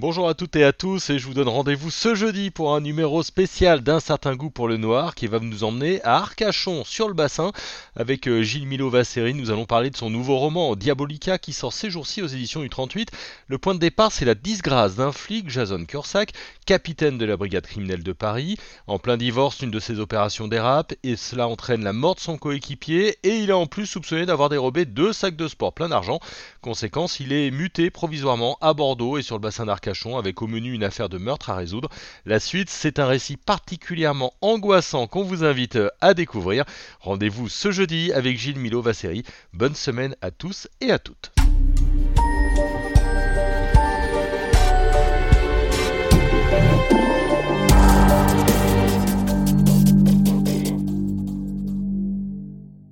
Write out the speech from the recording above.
Bonjour à toutes et à tous et je vous donne rendez-vous ce jeudi pour un numéro spécial d'un certain goût pour le noir qui va nous emmener à Arcachon sur le bassin avec euh, Gilles Milo Vasseri. Nous allons parler de son nouveau roman Diabolica qui sort ces jours-ci aux éditions du 38. Le point de départ c'est la disgrâce d'un flic, Jason Kursak, capitaine de la brigade criminelle de Paris. En plein divorce, une de ses opérations dérape et cela entraîne la mort de son coéquipier et il est en plus soupçonné d'avoir dérobé deux sacs de sport plein d'argent. Conséquence, il est muté provisoirement à Bordeaux et sur le bassin d'Arcachon avec au menu une affaire de meurtre à résoudre. La suite, c'est un récit particulièrement angoissant qu'on vous invite à découvrir. Rendez-vous ce jeudi avec Gilles Milo Vasseri. Bonne semaine à tous et à toutes.